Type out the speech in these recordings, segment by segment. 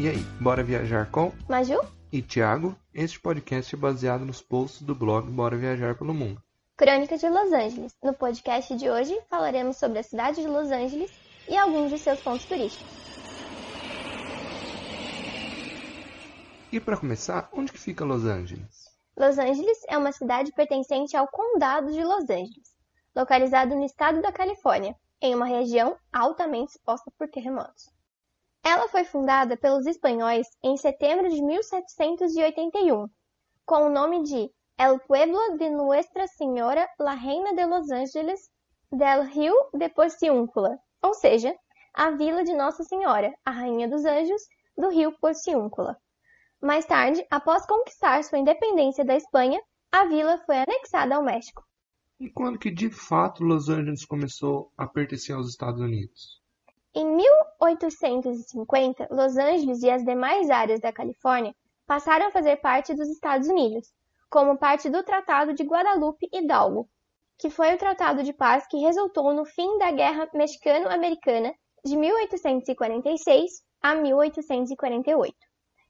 E aí, bora viajar com Maju? e Thiago? Este podcast é baseado nos posts do blog Bora Viajar pelo Mundo. Crônica de Los Angeles. No podcast de hoje falaremos sobre a cidade de Los Angeles e alguns de seus pontos turísticos. E para começar, onde que fica Los Angeles? Los Angeles é uma cidade pertencente ao Condado de Los Angeles, localizado no estado da Califórnia, em uma região altamente exposta por terremotos. Ela foi fundada pelos espanhóis em setembro de 1781, com o nome de El Pueblo de Nuestra Señora la Reina de Los Angeles del Rio de Porciúncula, ou seja, a Vila de Nossa Senhora, a Rainha dos Anjos, do Rio Porciúncula. Mais tarde, após conquistar sua independência da Espanha, a vila foi anexada ao México. E quando que de fato Los Angeles começou a pertencer aos Estados Unidos? Em 1850, Los Angeles e as demais áreas da Califórnia passaram a fazer parte dos Estados Unidos, como parte do Tratado de Guadalupe Hidalgo, que foi o tratado de paz que resultou no fim da Guerra Mexicano-Americana de 1846 a 1848.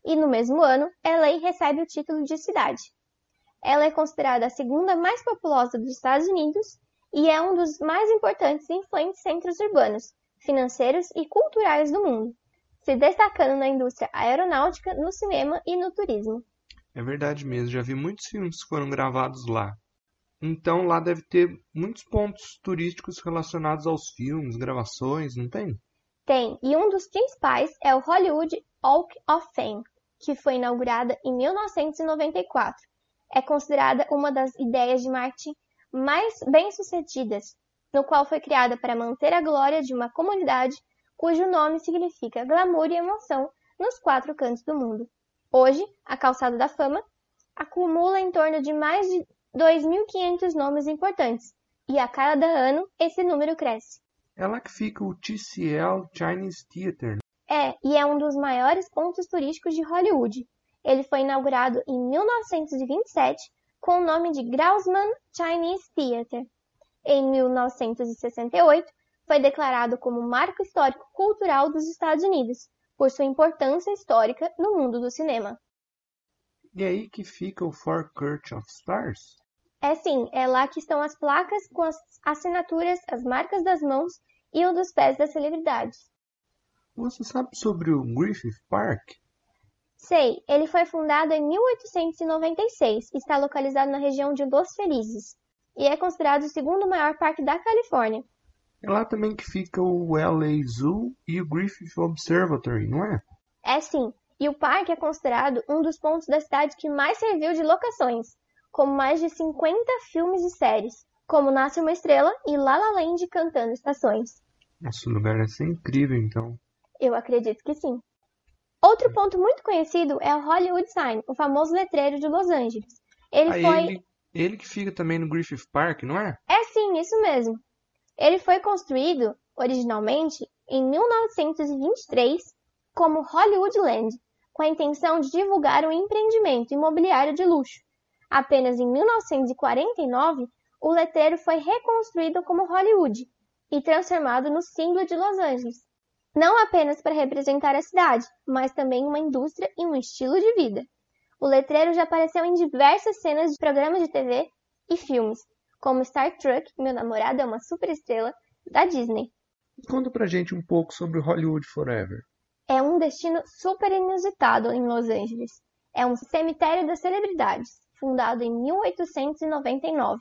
E no mesmo ano, LA recebe o título de cidade. Ela é considerada a segunda mais populosa dos Estados Unidos e é um dos mais importantes e influentes centros urbanos, financeiros e culturais do mundo, se destacando na indústria aeronáutica, no cinema e no turismo. É verdade mesmo, já vi muitos filmes que foram gravados lá. Então lá deve ter muitos pontos turísticos relacionados aos filmes, gravações, não tem? Tem, e um dos principais é o Hollywood Walk of Fame, que foi inaugurada em 1994. É considerada uma das ideias de marketing mais bem-sucedidas, no qual foi criada para manter a glória de uma comunidade cujo nome significa glamour e emoção nos quatro cantos do mundo. Hoje, a Calçada da Fama acumula em torno de mais de 2.500 nomes importantes, e a cada ano esse número cresce. É lá que fica o TCL Chinese Theater. É, e é um dos maiores pontos turísticos de Hollywood. Ele foi inaugurado em 1927 com o nome de Grossman Chinese Theater. Em 1968, foi declarado como Marco Histórico Cultural dos Estados Unidos, por sua importância histórica no mundo do cinema. E aí que fica o Four Court of Stars? É sim, é lá que estão as placas com as assinaturas, as marcas das mãos e o dos pés das celebridades. Você sabe sobre o Griffith Park? Sei, ele foi fundado em 1896 e está localizado na região de Los Felizes e é considerado o segundo maior parque da Califórnia. É lá também que fica o LA Zoo e o Griffith Observatory, não é? É sim, e o parque é considerado um dos pontos da cidade que mais serviu de locações, com mais de 50 filmes e séries, como Nasce uma Estrela e La La Land cantando estações. Nossa, o lugar deve ser incrível, então. Eu acredito que sim. Outro ponto muito conhecido é o Hollywood Sign, o famoso letreiro de Los Angeles. Ele Ah, foi. ele, ele que fica também no Griffith Park, não é? É sim, isso mesmo. Ele foi construído, originalmente, em 1923 como Hollywood Land, com a intenção de divulgar um empreendimento imobiliário de luxo. Apenas em 1949, o letreiro foi reconstruído como Hollywood e transformado no símbolo de Los Angeles. Não apenas para representar a cidade, mas também uma indústria e um estilo de vida. O letreiro já apareceu em diversas cenas de programas de TV e filmes, como Star Trek, Meu Namorado é uma Superestrela, da Disney. Conta pra gente um pouco sobre o Hollywood Forever. É um destino super inusitado em Los Angeles. É um cemitério das celebridades, fundado em 1899.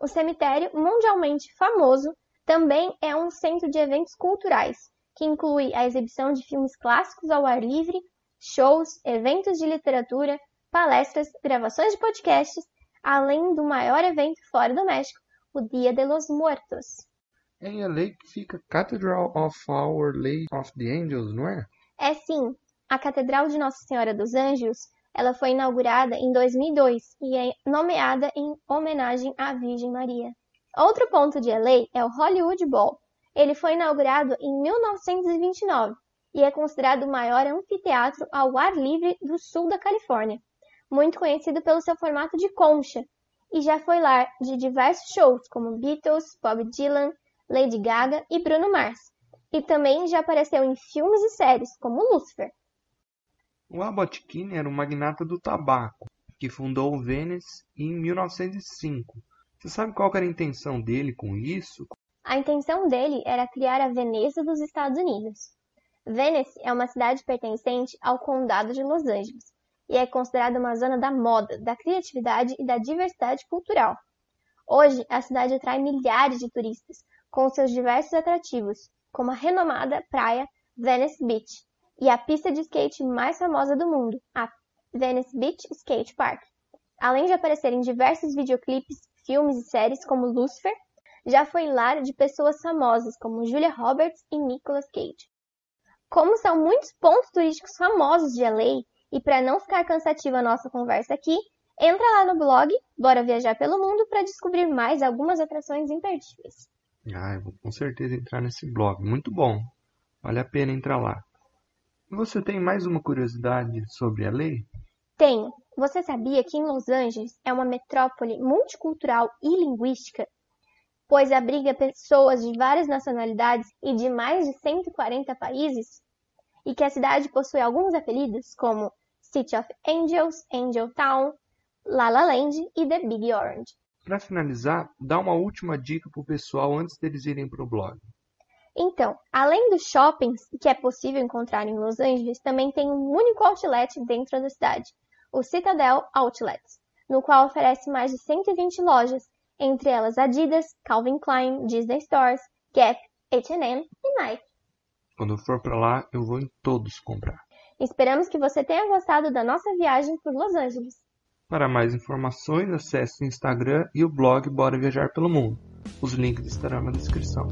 O cemitério, mundialmente famoso, também é um centro de eventos culturais, que inclui a exibição de filmes clássicos ao ar livre, shows, eventos de literatura, palestras, gravações de podcasts, além do maior evento fora do México, o Dia de los Muertos. É em LA que fica Cathedral of Our Lady of the Angels, não é? É sim, a Catedral de Nossa Senhora dos Anjos, ela foi inaugurada em 2002 e é nomeada em homenagem à Virgem Maria. Outro ponto de LA é o Hollywood Bowl. Ele foi inaugurado em 1929 e é considerado o maior anfiteatro ao ar livre do sul da Califórnia, muito conhecido pelo seu formato de concha, e já foi lar de diversos shows como Beatles, Bob Dylan, Lady Gaga e Bruno Mars. E também já apareceu em filmes e séries como Lucifer. O Abbott Kinney era um magnata do tabaco, que fundou o Venice em 1905. Você sabe qual era a intenção dele com isso? A intenção dele era criar a Veneza dos Estados Unidos. Venice é uma cidade pertencente ao Condado de Los Angeles e é considerada uma zona da moda, da criatividade e da diversidade cultural. Hoje, a cidade atrai milhares de turistas, com seus diversos atrativos, como a renomada praia Venice Beach e a pista de skate mais famosa do mundo, a Venice Beach Skate Park. Além de aparecer em diversos videoclipes, filmes e séries como Lucifer, já foi lar de pessoas famosas como Julia Roberts e Nicolas Cage. Como são muitos pontos turísticos famosos de LA, e para não ficar cansativa a nossa conversa aqui, entra lá no blog Bora Viajar pelo Mundo para descobrir mais algumas atrações imperdíveis. Ah, eu vou com certeza entrar nesse blog. Muito bom. Vale a pena entrar lá. Você tem mais uma curiosidade sobre LA? Tenho. Você sabia que em Los Angeles é uma metrópole multicultural e linguística? pois abriga pessoas de várias nacionalidades e de mais de 140 países, e que a cidade possui alguns apelidos como City of Angels, Angel Town, La La Land e The Big Orange. Para finalizar, dá uma última dica para o pessoal antes deles irem para o blog. Então, além dos shoppings que é possível encontrar em Los Angeles, também tem um único outlet dentro da cidade, o Citadel Outlets, no qual oferece mais de 120 lojas entre elas Adidas, Calvin Klein, Disney Stores, Gap, H&M e Nike. Quando eu for para lá, eu vou em todos comprar. Esperamos que você tenha gostado da nossa viagem por Los Angeles. Para mais informações, acesse o Instagram e o blog Bora Viajar pelo Mundo. Os links estarão na descrição.